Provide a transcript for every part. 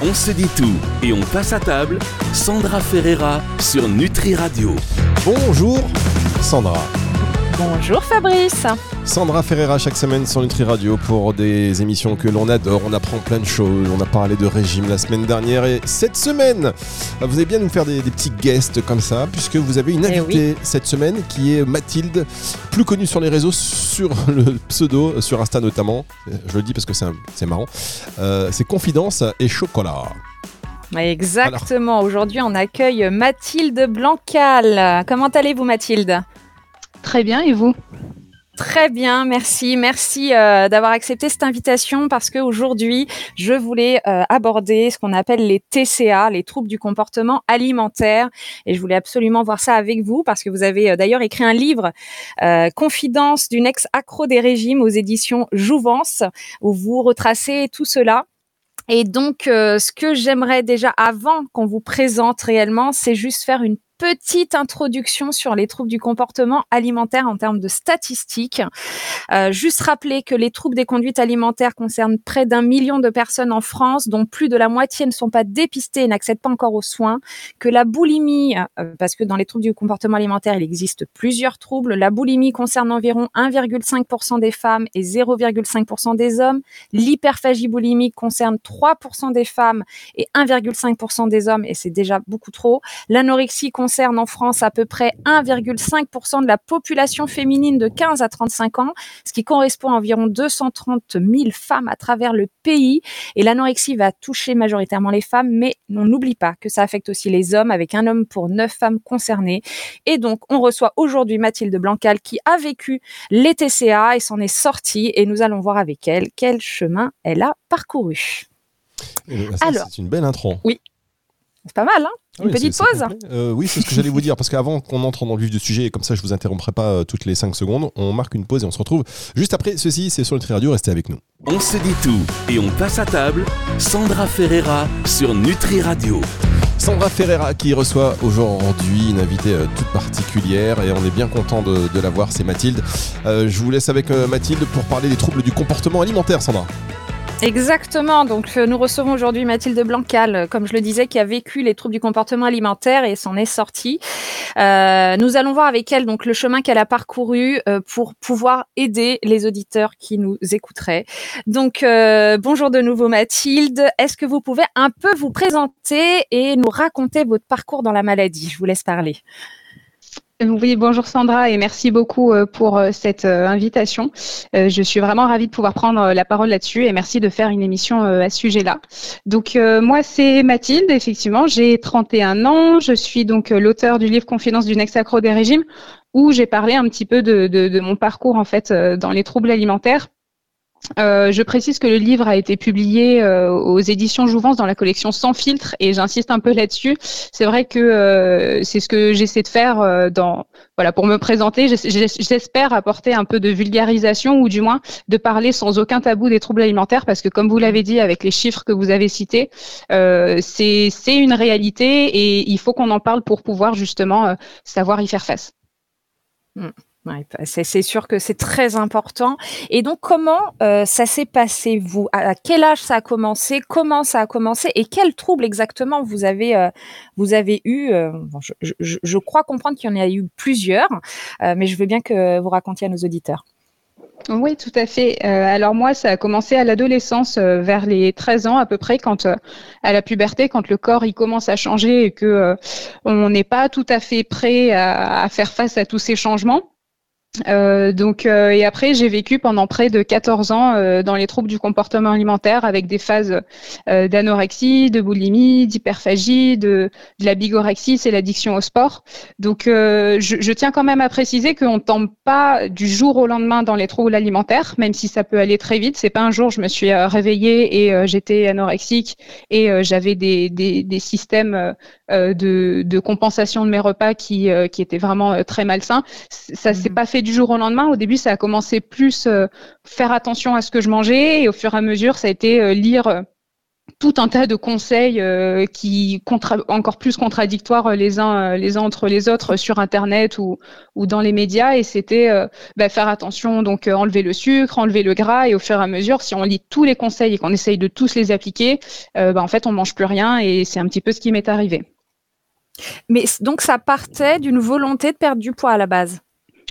On se dit tout et on passe à table. Sandra Ferreira sur Nutri Radio. Bonjour Sandra. Bonjour Fabrice. Sandra Ferreira chaque semaine sur Nutri Radio pour des émissions que l'on adore. On apprend plein de choses. On a parlé de régime la semaine dernière et cette semaine, vous allez bien nous faire des, des petits guests comme ça puisque vous avez une Eh invitée cette semaine qui est Mathilde, plus connue sur les réseaux sur le pseudo, sur Insta notamment. Je le dis parce que c'est marrant. Euh, c'est Confidence et Chocolat. Exactement. Aujourd'hui, on accueille Mathilde Blancal. Comment allez-vous, Mathilde? Très bien, et vous? Très bien, merci. Merci euh, d'avoir accepté cette invitation parce qu'aujourd'hui, je voulais euh, aborder ce qu'on appelle les TCA, les troubles du comportement alimentaire. Et je voulais absolument voir ça avec vous parce que vous avez euh, d'ailleurs écrit un livre, euh, Confidence d'une ex-accro des régimes aux éditions Jouvence, où vous retracez tout cela. Et donc, euh, ce que j'aimerais déjà avant qu'on vous présente réellement, c'est juste faire une petite introduction sur les troubles du comportement alimentaire en termes de statistiques. Euh, juste rappeler que les troubles des conduites alimentaires concernent près d'un million de personnes en France, dont plus de la moitié ne sont pas dépistées et n'accèdent pas encore aux soins. Que la boulimie, euh, parce que dans les troubles du comportement alimentaire, il existe plusieurs troubles. La boulimie concerne environ 1,5% des femmes et 0,5% des hommes. L'hyperphagie boulimique concerne 3% des femmes et 1,5% des hommes, et c'est déjà beaucoup trop. L'anorexie en France à peu près 1,5% de la population féminine de 15 à 35 ans, ce qui correspond à environ 230 000 femmes à travers le pays. Et l'anorexie va toucher majoritairement les femmes, mais on n'oublie pas que ça affecte aussi les hommes, avec un homme pour neuf femmes concernées. Et donc, on reçoit aujourd'hui Mathilde Blancal qui a vécu les TCA et s'en est sortie. Et nous allons voir avec elle quel chemin elle a parcouru. Ça, Alors. c'est une belle intro. C'est pas mal, hein Une oui, petite pause. Euh, Oui, c'est ce que j'allais vous dire, parce qu'avant qu'on entre dans le vif du sujet, et comme ça je vous interromprai pas euh, toutes les 5 secondes, on marque une pause et on se retrouve juste après ceci, c'est sur Nutri Radio, restez avec nous. On se dit tout et on passe à table. Sandra Ferreira sur Nutri Radio. Sandra Ferreira qui reçoit aujourd'hui une invitée euh, toute particulière et on est bien content de, de la voir, c'est Mathilde. Euh, je vous laisse avec Mathilde pour parler des troubles du comportement alimentaire, Sandra. Exactement. Donc, euh, nous recevons aujourd'hui Mathilde Blancal, euh, comme je le disais, qui a vécu les troubles du comportement alimentaire et s'en est sortie. Euh, nous allons voir avec elle donc le chemin qu'elle a parcouru euh, pour pouvoir aider les auditeurs qui nous écouteraient. Donc, bonjour de nouveau Mathilde. Est-ce que vous pouvez un peu vous présenter et nous raconter votre parcours dans la maladie? Je vous laisse parler. Oui, bonjour Sandra et merci beaucoup euh, pour euh, cette euh, invitation. Je suis vraiment ravie de pouvoir prendre la parole là-dessus et merci de faire une émission à ce sujet-là. Donc moi c'est Mathilde, effectivement, j'ai 31 ans, je suis donc l'auteur du livre Confidence d'une ex-accro des régimes où j'ai parlé un petit peu de, de- mon parcours en fait dans les troubles alimentaires. Euh, je précise que le livre a été publié euh, aux éditions Jouvence dans la collection Sans filtre et j'insiste un peu là-dessus. C'est vrai que euh, c'est ce que j'essaie de faire euh, dans voilà pour me présenter. J'espère apporter un peu de vulgarisation ou du moins de parler sans aucun tabou des troubles alimentaires parce que comme vous l'avez dit avec les chiffres que vous avez cités, euh, c'est une réalité et il faut qu'on en parle pour pouvoir justement euh, savoir y faire face. Bah, c'est sûr que c'est très important. Et donc, comment euh, ça s'est passé, vous? À, quel âge ça a commencé? Comment ça a commencé? Et quels troubles exactement vous avez, euh, vous avez eu euh, je, crois comprendre qu'il y en a eu plusieurs, euh, mais je veux bien que vous racontiez à nos auditeurs. Oui, tout à fait. Alors moi, ça a commencé à l'adolescence, vers les 13 ans à peu près, quand à la puberté, quand le corps il commence à changer et que on n'est pas tout à fait prêt à faire face à tous ces changements. Euh, donc euh, et après j'ai vécu pendant près de 14 ans euh, dans les troubles du comportement alimentaire avec des phases euh, d'anorexie, de boulimie, d'hyperphagie, de, de la bigorexie, c'est l'addiction au sport. Donc euh, je, je tiens quand même à préciser qu'on ne tombe pas du jour au lendemain dans les troubles alimentaires, même si ça peut aller très vite. C'est pas un jour je me suis euh, réveillée et euh, j'étais anorexique et euh, j'avais des, des, des systèmes de, de compensation de mes repas qui, euh, qui étaient vraiment très malsains. Ça s'est Mhm. pas fait du jour au lendemain. Au début, ça a commencé plus euh, faire attention à ce que je mangeais et au fur et à mesure, ça a été euh, lire euh, tout un tas de conseils euh, qui encore plus contradictoires les uns les uns entre les autres sur internet ou ou dans les médias. Et c'était bah, faire attention donc enlever le sucre enlever le gras. Et au fur et à mesure si on lit tous les conseils et qu'on essaye de tous les appliquer bah, en fait on mange plus rien. Et c'est un petit peu ce qui m'est arrivé. Mais donc ça partait d'une volonté de perdre du poids à la base?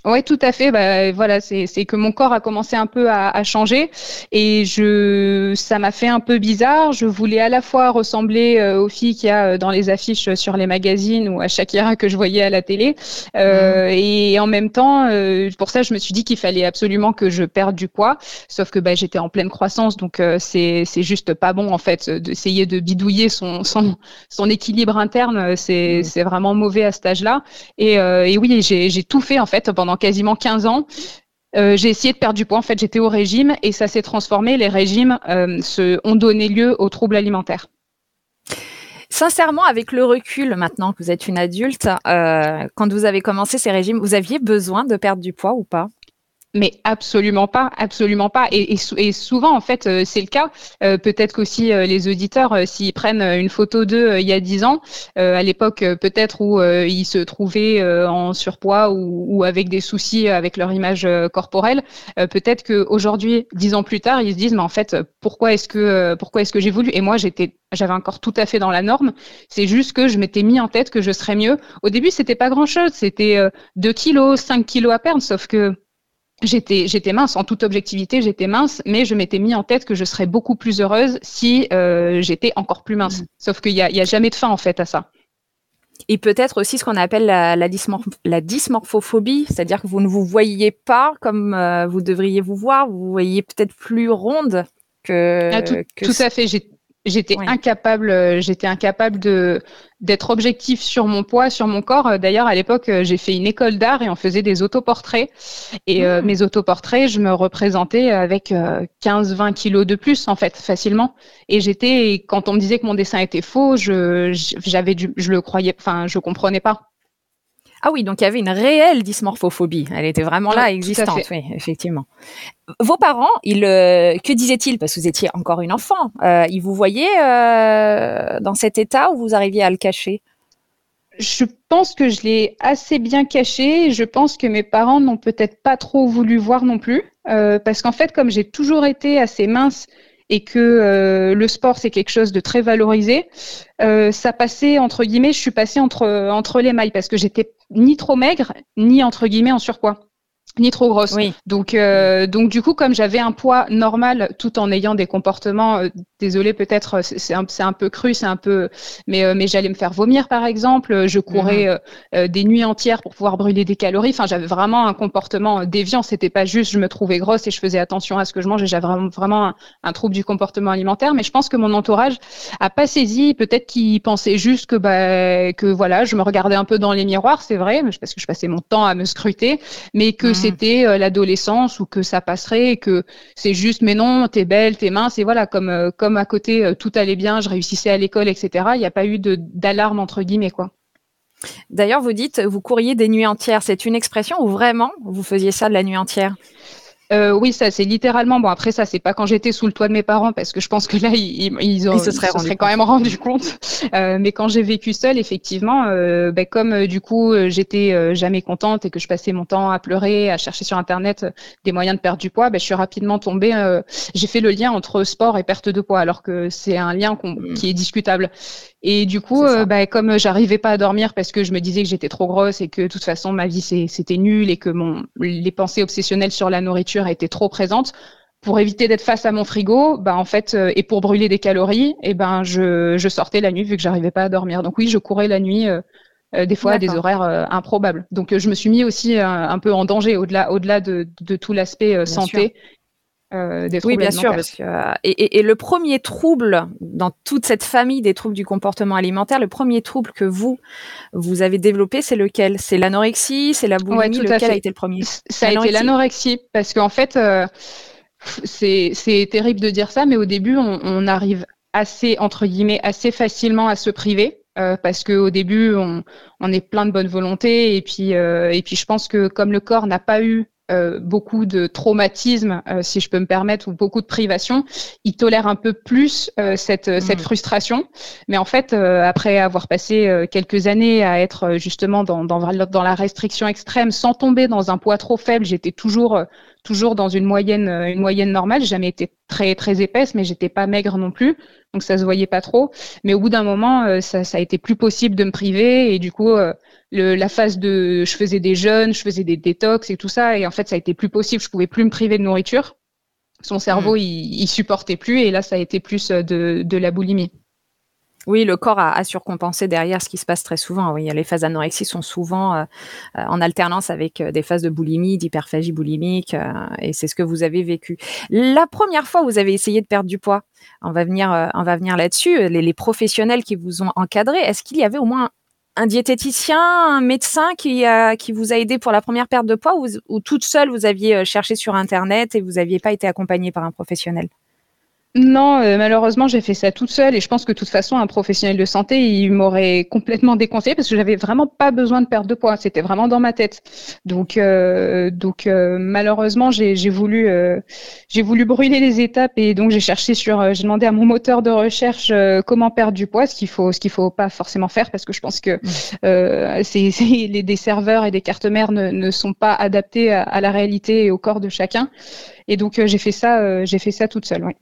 Oui, tout à fait. Bah, voilà, c'est que mon corps a commencé un peu à, à changer et je, ça m'a fait un peu bizarre. Je voulais à la fois ressembler euh, aux filles qu'il y a euh, dans les affiches sur les magazines ou à Shakira que je voyais à la télé, euh, mmh. et en même temps, euh, pour ça, je me suis dit qu'il fallait absolument que je perde du poids. Sauf que bah, j'étais en pleine croissance, donc c'est c'est juste pas bon en fait d'essayer de bidouiller son son, son équilibre interne. C'est mmh. c'est vraiment mauvais à cet âge-là. Et, et oui, j'ai tout fait en fait pendant quasiment 15 ans. Euh, j'ai essayé de perdre du poids. En fait, j'étais au régime et ça s'est transformé. Les régimes euh, ont donné lieu aux troubles alimentaires. Sincèrement, avec le recul maintenant que vous êtes une adulte, euh, quand vous avez commencé ces régimes, vous aviez besoin de perdre du poids ou pas? Mais absolument pas, absolument pas. Et, et, souvent, en fait, euh, c'est le cas. Euh, peut-être qu'aussi euh, les auditeurs, s'ils prennent une photo d'eux il y a dix ans, à l'époque peut-être où ils se trouvaient en surpoids ou, ou, avec des soucis avec leur image corporelle, peut-être qu'aujourd'hui, dix ans plus tard, ils se disent, mais en fait, pourquoi est-ce que pourquoi est-ce que j'ai voulu? Et moi, j'étais j'avais encore tout à fait dans la norme. C'est juste que je m'étais mis en tête que je serais mieux. Au début, c'était pas grand-chose. C'était 2 kilos, 5 kilos à perdre, sauf que J'étais, j'étais mince, en toute objectivité, j'étais mince, mais je m'étais mis en tête que je serais beaucoup plus heureuse si euh, j'étais encore plus mince. Mmh. Sauf qu'il n'y a, y a jamais de fin en fait à ça. Et peut-être aussi ce qu'on appelle la, la, la dysmorphophobie, c'est-à-dire que vous ne vous voyez pas comme euh, vous devriez vous voir, vous voyez peut-être plus ronde que. Ah, tout, que tout à fait. J'étais incapable, euh, j'étais incapable de d'être objectif sur mon poids, sur mon corps. Euh, d'ailleurs, à l'époque, euh, j'ai fait une école d'art et on faisait des autoportraits. Et mmh. mes autoportraits, je me représentais avec 15-20 kilos de plus, en fait, facilement. Et j'étais, quand on me disait que mon dessin était faux, je j'avais du, je le croyais, enfin, je comprenais pas. Ah oui, donc il y avait une réelle dysmorphophobie. Elle était vraiment là, existante, oui, effectivement. Vos parents, ils, euh, que disaient-ils? Parce que vous étiez encore une enfant. Euh, ils vous voyaient euh, dans cet état ou vous arriviez à le cacher? Je pense que je l'ai assez bien caché. Je pense que mes parents n'ont peut-être pas trop voulu voir non plus. parce qu'en fait, comme j'ai toujours été assez mince et que euh, le sport c'est quelque chose de très valorisé, euh, ça passait entre guillemets, je suis passée entre entre les mailles parce que j'étais ni trop maigre ni entre guillemets en surpoids ni trop grosse. Oui. Donc, euh, donc du coup, comme j'avais un poids normal, tout en ayant des comportements, euh, désolé peut-être, euh, c'est un, un, peu cru, c'est un peu, mais, euh, mais j'allais me faire vomir par exemple. Je courais mhm. des nuits entières pour pouvoir brûler des calories. Enfin, j'avais vraiment un comportement déviant. C'était pas juste je me trouvais grosse et je faisais attention à ce que je mangeais. J'avais vraiment, vraiment un, trouble du comportement alimentaire. Mais je pense que mon entourage a pas saisi. Peut-être qu'il pensait juste que bah que voilà, je me regardais un peu dans les miroirs, c'est vrai, parce que je passais mon temps à me scruter, mais que c'était euh, l'adolescence ou que ça passerait et que c'est juste mais non, t'es belle, t'es mince et voilà comme euh, comme à côté euh, tout allait bien, je réussissais à l'école, etc. Il n'y a pas eu de d'alarme entre guillemets quoi. D'ailleurs, vous dites, vous couriez des nuits entières. C'est une expression ou vraiment vous faisiez ça de la nuit entière? Euh, oui, ça c'est littéralement. Bon après ça c'est pas quand j'étais sous le toit de mes parents parce que je pense que là ils, ils, ont, se seraient, quand même rendu compte. Euh, mais quand j'ai vécu seule, effectivement, euh, ben, comme euh, du coup euh, j'étais euh, jamais contente et que je passais mon temps à pleurer, à chercher sur internet des moyens de perdre du poids, ben, je suis rapidement tombée. j'ai fait le lien entre sport et perte de poids alors que c'est un lien mmh. qui est discutable. Et du coup, bah, comme j'arrivais pas à dormir parce que je me disais que j'étais trop grosse et que de toute façon ma vie c'était nul et que mon les pensées obsessionnelles sur la nourriture étaient trop présentes, pour éviter d'être face à mon frigo, bah en fait, euh, et pour brûler des calories, et eh ben je, je, sortais la nuit vu que j'arrivais pas à dormir. Donc oui, je courais la nuit. Euh, des fois à des horaires improbables. Donc je me suis mis aussi un peu en danger au-delà au-delà de, de tout l'aspect santé euh, des oui, bien sûr. Parce que, euh, et, et, le premier trouble dans toute cette famille des troubles du comportement alimentaire, le premier trouble que vous vous avez développé, c'est lequel? C'est l'anorexie, c'est la boulimie. lequel a été le premier? Ça a été l'anorexie? parce qu'en fait, euh, c'est terrible de dire ça, mais au début, on, on, arrive assez entre guillemets assez facilement à se priver. Euh, parce qu'au début on, on, est plein de bonne volonté et puis et puis je pense que comme le corps n'a pas eu euh, beaucoup de traumatisme, euh, si je peux me permettre, ou beaucoup de privation, ils tolèrent un peu plus cette, mm. cette frustration. Mais en fait, après avoir passé quelques années à être justement dans, dans, dans, la restriction extrême, sans tomber dans un poids trop faible, j'étais toujours toujours dans une moyenne, une moyenne normale. J'ai jamais été très très épaisse, mais j'étais pas maigre non plus, donc ça se voyait pas trop. Mais au bout d'un moment, ça, ça, a été plus possible de me priver, et du coup, le, la phase de je faisais des jeûnes, je faisais des détox et tout ça, et en fait ça a été plus possible, je pouvais plus me priver de nourriture. Son cerveau mm. il, il, supportait plus et là ça a été plus euh, de, de la boulimie. Oui, le corps a, surcompensé derrière ce qui se passe très souvent. Oui, les phases d'anorexie sont souvent euh, euh, en alternance avec des phases de boulimie, d'hyperphagie boulimique, et c'est ce que vous avez vécu. La première fois vous avez essayé de perdre du poids, on va venir, on va venir là-dessus. Les, professionnels qui vous ont encadré, est-ce qu'il y avait au moins un diététicien, un médecin qui, vous a aidé pour la première perte de poids ou, toute seule vous aviez euh, cherché sur Internet et vous n'aviez pas été accompagné par un professionnel? Non, euh, malheureusement, j'ai fait ça toute seule et je pense que de toute façon, un professionnel de santé, il m'aurait complètement déconseillé parce que j'avais vraiment pas besoin de perdre de poids. C'était vraiment dans ma tête. Donc, euh, donc euh, malheureusement, j'ai voulu, j'ai voulu brûler les étapes et donc j'ai cherché sur, j'ai demandé à mon moteur de recherche comment perdre du poids, ce qu'il faut, ce qu'il faut pas forcément faire parce que je pense que mmh. c'est, les des serveurs et des cartes mères ne, ne sont pas adaptés à, à, la réalité et au corps de chacun. Et donc j'ai fait ça, j'ai fait ça toute seule. Oui.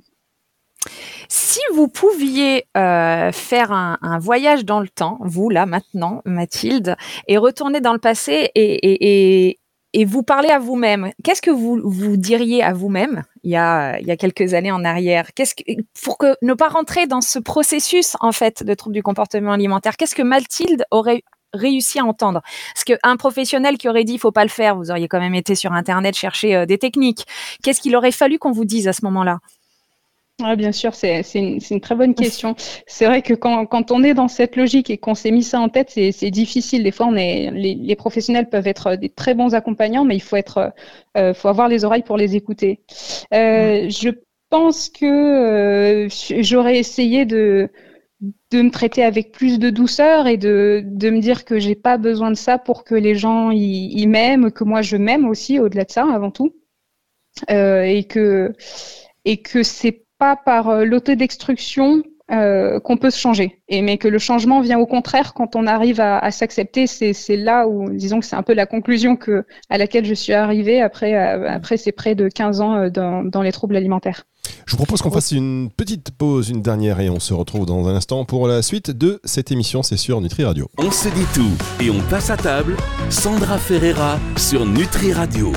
Si vous pouviez euh, faire un, voyage dans le temps, vous là maintenant, Mathilde, et retourner dans le passé et, vous parler à vous-même, qu'est-ce que vous vous diriez à vous-même il y a quelques années en arrière? Que pour que ne pas rentrer dans ce processus en fait de troubles du comportement alimentaire Qu'est-ce que Mathilde aurait réussi à entendre? Parce qu'un professionnel qui aurait dit faut pas le faire, vous auriez quand même été sur internet chercher euh, des techniques. Qu'est-ce qu'il aurait fallu qu'on vous dise à ce moment-là? Oui, bien sûr, c'est une, une, très bonne question. C'est vrai que quand, quand, on est dans cette logique et qu'on s'est mis ça en tête, c'est difficile. Des fois, on est, les, les, professionnels peuvent être des très bons accompagnants, mais il faut, être, euh, faut avoir les oreilles pour les écouter. Euh, je pense que euh, j'aurais essayé de, de me traiter avec plus de douceur et de, de me dire que j'ai pas besoin de ça pour que les gens y, m'aiment, que moi je m'aime aussi au-delà de ça avant tout, euh, et que et que c'est pas par euh, l'autodextruction euh, qu'on peut se changer, et mais que le changement vient au contraire quand on arrive à, à s'accepter. C'est là où, disons que c'est un peu la conclusion que, à laquelle je suis arrivée après, euh, après ces près de 15 ans euh, dans, dans les troubles alimentaires. Je vous propose qu'on fasse une petite pause, une dernière, et on se retrouve dans un instant pour la suite de cette émission. C'est sur Nutri Radio. On se dit tout et on passe à table. Sandra Ferreira sur Nutri Radio.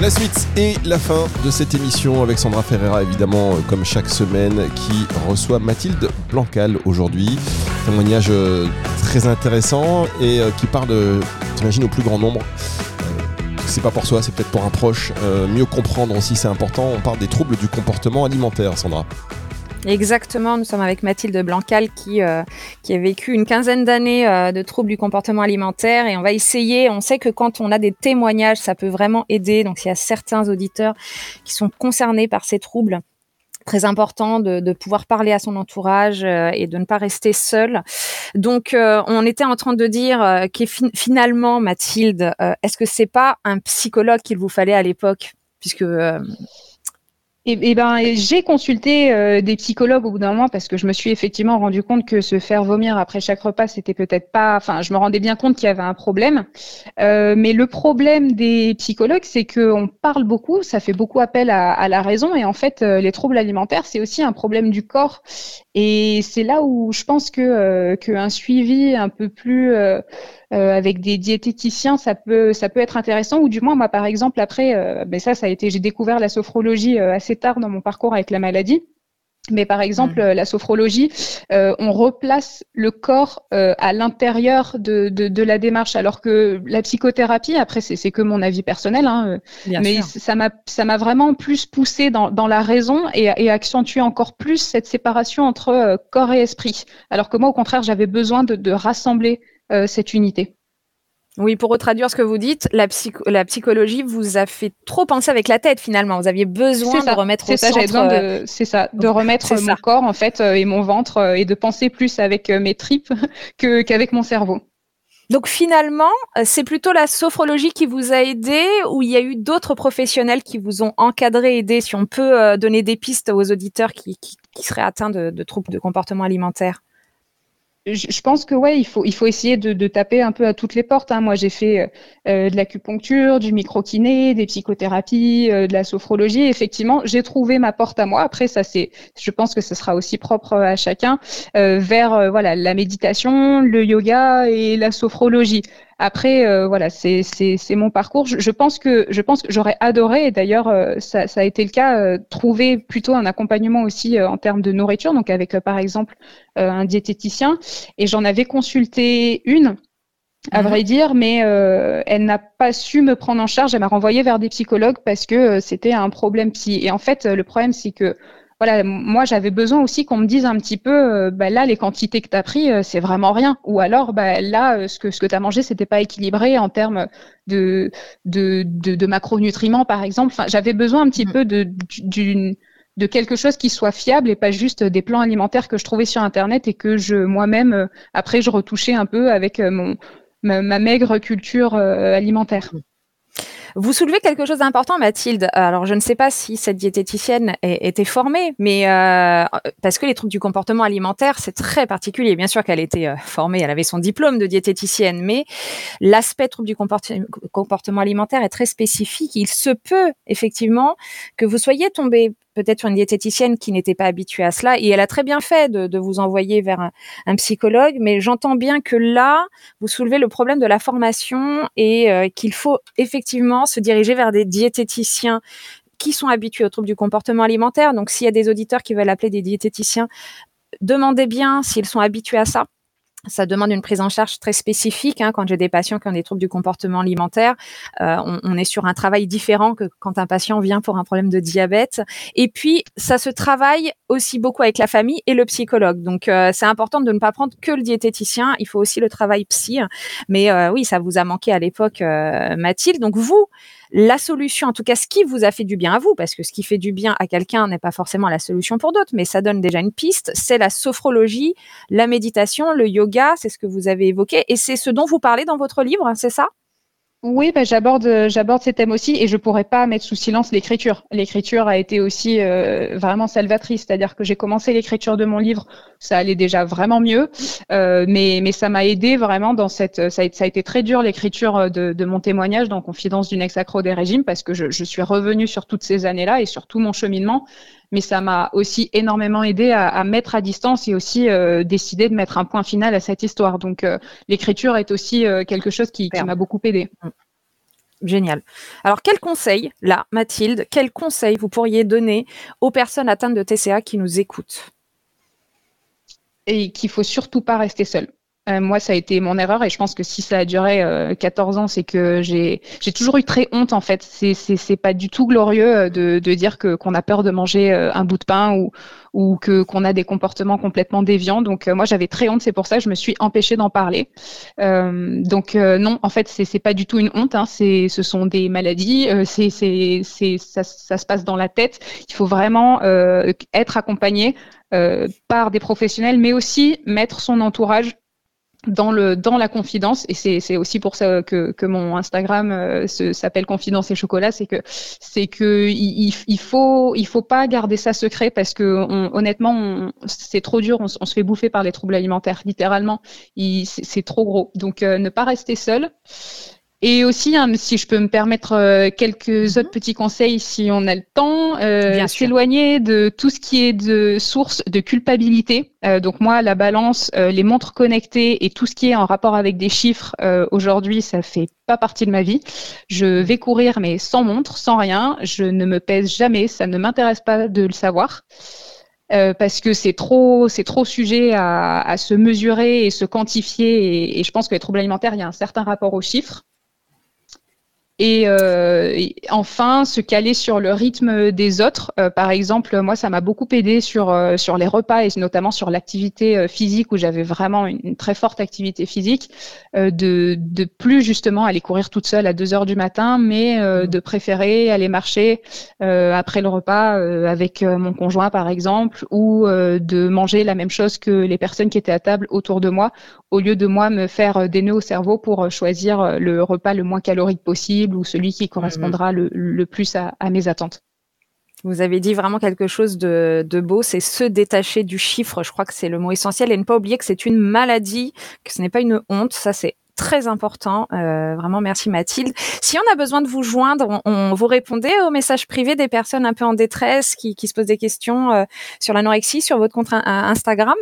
La suite et la fin de cette émission avec Sandra Ferreira, évidemment, euh, comme chaque semaine, qui reçoit Mathilde Blancal aujourd'hui. Témoignage euh, très intéressant et euh, qui parle, j'imagine, au plus grand nombre. C'est pas pour soi, c'est peut-être pour un proche. mieux comprendre aussi, c'est important. On parle des troubles du comportement alimentaire, Sandra. Exactement, nous sommes avec Mathilde Blancal qui, euh, qui a vécu une quinzaine d'années euh, de troubles du comportement alimentaire et on va essayer, on sait que quand on a des témoignages, ça peut vraiment aider. Donc s'il y a certains auditeurs qui sont concernés par ces troubles, très important de, pouvoir parler à son entourage euh, et de ne pas rester seul. Donc, on était en train de dire que finalement, Mathilde, est-ce que c'est pas un psychologue qu'il vous fallait à l'époque, puisque et, et ben, j'ai consulté euh, des psychologues au bout d'un moment parce que je me suis effectivement rendu compte que se faire vomir après chaque repas, c'était peut-être pas. Enfin, je me rendais bien compte qu'il y avait un problème. Euh, mais le problème des psychologues, c'est qu'on parle beaucoup, ça fait beaucoup appel à, à la raison, et en fait, euh, les troubles alimentaires, c'est aussi un problème du corps. Et c'est là où je pense que euh, qu'un suivi un peu plus euh, euh, avec des diététiciens, ça peut ça peut être intéressant. Ou du moins, moi, par exemple, après, ben ça, ça a été, j'ai découvert la sophrologie assez tard dans mon parcours avec la maladie. Mais par exemple, mmh. la sophrologie, euh, on replace le corps euh, à l'intérieur de, de, de, la démarche, alors que la psychothérapie, après, c'est que mon avis personnel, hein, euh, mais ça m'a ça m'a vraiment plus poussé dans, dans la raison et, et accentué encore plus cette séparation entre euh, corps et esprit. Alors que moi, au contraire, j'avais besoin de, de rassembler euh, cette unité. Oui, pour retraduire ce que vous dites, la, la, psychologie vous a fait trop penser avec la tête finalement. Vous aviez besoin de remettre au ça, centre. Euh, c'est ça, de remettre mon corps en fait euh, et mon ventre euh, et de penser plus avec mes tripes qu'avec mon cerveau. Donc finalement, euh, c'est plutôt la sophrologie qui vous a aidé ou il y a eu d'autres professionnels qui vous ont encadré, aidé Si on peut euh, donner des pistes aux auditeurs qui, seraient atteints de troubles de comportement alimentaire? Je pense que ouais, il faut, il faut essayer de, taper un peu à toutes les portes. Hein. Moi, j'ai fait euh, euh, de l'acupuncture, du microkiné, des psychothérapies, euh, de la sophrologie. Effectivement, j'ai trouvé ma porte à moi. Après, ça c'est, je pense que ce sera aussi propre à chacun vers voilà la méditation, le yoga et la sophrologie. Après, euh, voilà, c'est mon parcours. Je, pense que je pense que j'aurais adoré, et d'ailleurs, euh, ça, ça, a été le cas, euh, trouver plutôt un accompagnement aussi en termes de nourriture, donc avec par exemple un diététicien. Et j'en avais consulté une. À mhm. vrai dire, mais elle n'a pas su me prendre en charge. Elle m'a renvoyée vers des psychologues parce que c'était un problème psy. Et en fait, le problème, c'est que voilà, moi j'avais besoin aussi qu'on me dise un petit peu, euh, bah, là les quantités que tu as pris, euh, c'est vraiment rien. Ou alors bah, là, euh, ce que, ce que tu as mangé, c'était pas équilibré en termes de, de, de, macronutriments, par exemple. Enfin, j'avais besoin un petit mmh. peu de, d'une de quelque chose qui soit fiable et pas juste des plans alimentaires que je trouvais sur internet et que je moi-même après je retouchais un peu avec mon ma, maigre culture alimentaire. Mmh. Vous soulevez quelque chose d'important, Mathilde. Alors, je ne sais pas si cette diététicienne était formée, mais euh, parce que les troubles du comportement alimentaire, c'est très particulier. Bien sûr qu'elle était euh, formée, elle avait son diplôme de diététicienne, mais l'aspect trouble du comportement alimentaire est très spécifique. Il se peut effectivement que vous soyez tombé peut-être une diététicienne qui n'était pas habituée à cela. Et elle a très bien fait de, vous envoyer vers un, psychologue. Mais j'entends bien que là, vous soulevez le problème de la formation et euh, qu'il faut effectivement se diriger vers des diététiciens qui sont habitués aux troubles du comportement alimentaire. Donc, s'il y a des auditeurs qui veulent appeler des diététiciens, demandez bien s'ils sont habitués à ça ça demande une prise en charge très spécifique. Hein, quand j'ai des patients qui ont des troubles du comportement alimentaire, euh, on, est sur un travail différent que quand un patient vient pour un problème de diabète. Et puis, ça se travaille aussi beaucoup avec la famille et le psychologue. Donc, euh, c'est important de ne pas prendre que le diététicien. Il faut aussi le travail psy. Mais euh, oui, ça vous a manqué à l'époque, Mathilde. Donc, vous, la solution, en tout cas ce qui vous a fait du bien à vous, parce que ce qui fait du bien à quelqu'un n'est pas forcément la solution pour d'autres, mais ça donne déjà une piste, c'est la sophrologie, la méditation, le yoga, c'est ce que vous avez évoqué, et c'est ce dont vous parlez dans votre livre, c'est ça? Oui, bah, j'aborde euh, j'aborde ces thèmes aussi et je pourrais pas mettre sous silence l'écriture. L'écriture a été aussi euh, vraiment salvatrice, c'est-à-dire que j'ai commencé l'écriture de mon livre, ça allait déjà vraiment mieux, euh, mais mais ça m'a aidé vraiment dans cette ça a, été très dur l'écriture de, de, mon témoignage dans Confidence d'une ex-accro des régimes parce que je, je suis revenue sur toutes ces années-là et sur tout mon cheminement mais ça m'a aussi énormément aidé à, à, mettre à distance et aussi euh, décider de mettre un point final à cette histoire. Donc euh, l'écriture est aussi euh, quelque chose qui, qui m'a beaucoup aidé. Mm. Génial. Alors, quel conseil, là, Mathilde, quel conseil vous pourriez donner aux personnes atteintes de TCA qui nous écoutent? Et qu'il faut surtout pas rester seul. Euh, moi, ça a été mon erreur et je pense que si ça a duré 14 euh, ans, c'est que j'ai toujours eu très honte en fait. C'est pas du tout glorieux euh, de dire que qu'on a peur de manger un bout de pain ou que qu'on a des comportements complètement déviants. Donc moi, j'avais très honte. C'est pour ça que je me suis empêchée d'en parler. donc non, en fait, c'est pas du tout une honte. Hein. Ce sont des maladies. c'est ça se passe dans la tête. Il faut vraiment être accompagné. par des professionnels, mais aussi mettre son entourage dans le dans la confidence. Et c'est c'est aussi pour ça que que mon Instagram euh, s'appelle confidence et chocolat. C'est que c'est que il, il, faut il faut pas garder ça secret parce que honnêtement c'est trop dur. On, se fait bouffer par les troubles alimentaires littéralement. C'est trop gros. Donc euh, ne pas rester seul et aussi, hein, si je peux me permettre euh, quelques mhm. autres petits conseils, si on a le temps, euh, s'éloigner de tout ce qui est de source de culpabilité. Euh, donc moi, la balance, euh, les montres connectées et tout ce qui est en rapport avec des chiffres, aujourd'hui, ça fait pas partie de ma vie. Je vais courir, mais sans montre, sans rien. Je ne me pèse jamais. Ça ne m'intéresse pas de le savoir. Euh, parce que c'est trop, c'est trop sujet à, à, se mesurer et se quantifier. Et, et je pense que les troubles alimentaires, il y a un certain rapport aux chiffres. Et, euh, et, enfin, se caler sur le rythme des autres. Euh, par exemple, moi, ça m'a beaucoup aidé sur, euh, sur les repas et notamment sur l'activité physique où j'avais vraiment une, une, très forte activité physique, de, de plus justement aller courir toute seule à 2 heures du matin, mais mmh. de préférer aller marcher après le repas avec mon conjoint, par exemple, ou de manger la même chose que les personnes qui étaient à table autour de moi, au lieu de moi me faire des nœuds au cerveau pour choisir le repas le moins calorique possible ou celui qui correspondra le, le, plus à, à, mes attentes. Vous avez dit vraiment quelque chose de, de beau, c'est se détacher du chiffre. Je crois que c'est le mot essentiel et ne pas oublier que c'est une maladie, que ce n'est pas une honte. Ça, c'est très important. Euh, vraiment, merci Mathilde. Si on a besoin de vous joindre, on, on, vous répondez aux messages privés des personnes un peu en détresse qui, qui se posent des questions euh, sur l'anorexie sur votre compte Instagram?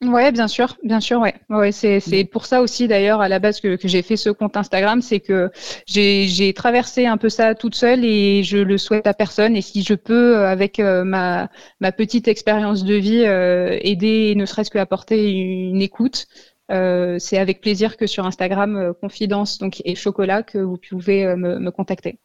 Ouais, bien sûr, bien sûr, ouais. ouais c'est, c'est pour ça aussi d'ailleurs à la base que, que j'ai fait ce compte Instagram, c'est que j'ai, j'ai traversé un peu ça toute seule et je le souhaite à personne. Et si je peux, avec euh, ma, ma petite expérience de vie, euh, aider, ne serait-ce que apporter une écoute, euh, c'est avec plaisir que sur Instagram euh, Confidence donc et Chocolat que vous pouvez euh, me, me contacter.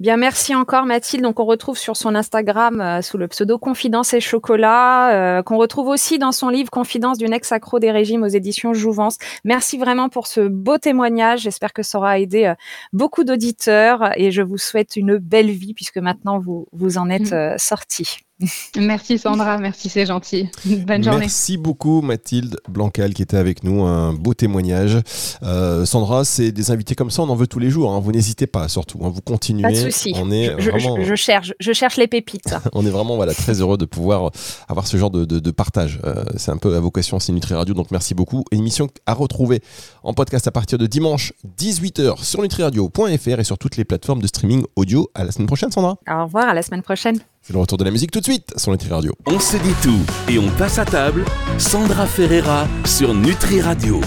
Bien, merci encore Mathilde. Donc on retrouve sur son Instagram euh, sous le pseudo Confidence et Chocolat, euh, qu'on retrouve aussi dans son livre Confidence d'une ex-accro des régimes aux éditions Jouvence. Merci vraiment pour ce beau témoignage. J'espère que ça aura aidé euh, beaucoup d'auditeurs et je vous souhaite une belle vie puisque maintenant vous, vous en êtes euh, sortis. Merci Sandra, merci, c'est gentil. Bonne journée. Merci beaucoup Mathilde Blancal qui était avec nous, un beau témoignage. Euh, Sandra, c'est des invités comme ça, on en veut tous les jours. Hein. Vous n'hésitez pas surtout, hein. vous continuez. Pas de souci. On est je, vraiment... je, je, cherche, je cherche les pépites. on est vraiment voilà très heureux de pouvoir avoir ce genre de, de, de partage. Euh, c'est un peu la vocation c'est Nutri Radio, donc merci beaucoup. Émission à retrouver en podcast à partir de dimanche 18h sur nutriradio.fr et sur toutes les plateformes de streaming audio. À la semaine prochaine, Sandra. Au revoir, à la semaine prochaine. C'est le retour de la musique tout de suite sur Nutri Radio. On se dit tout et on passe à table. Sandra Ferreira sur Nutri Radio.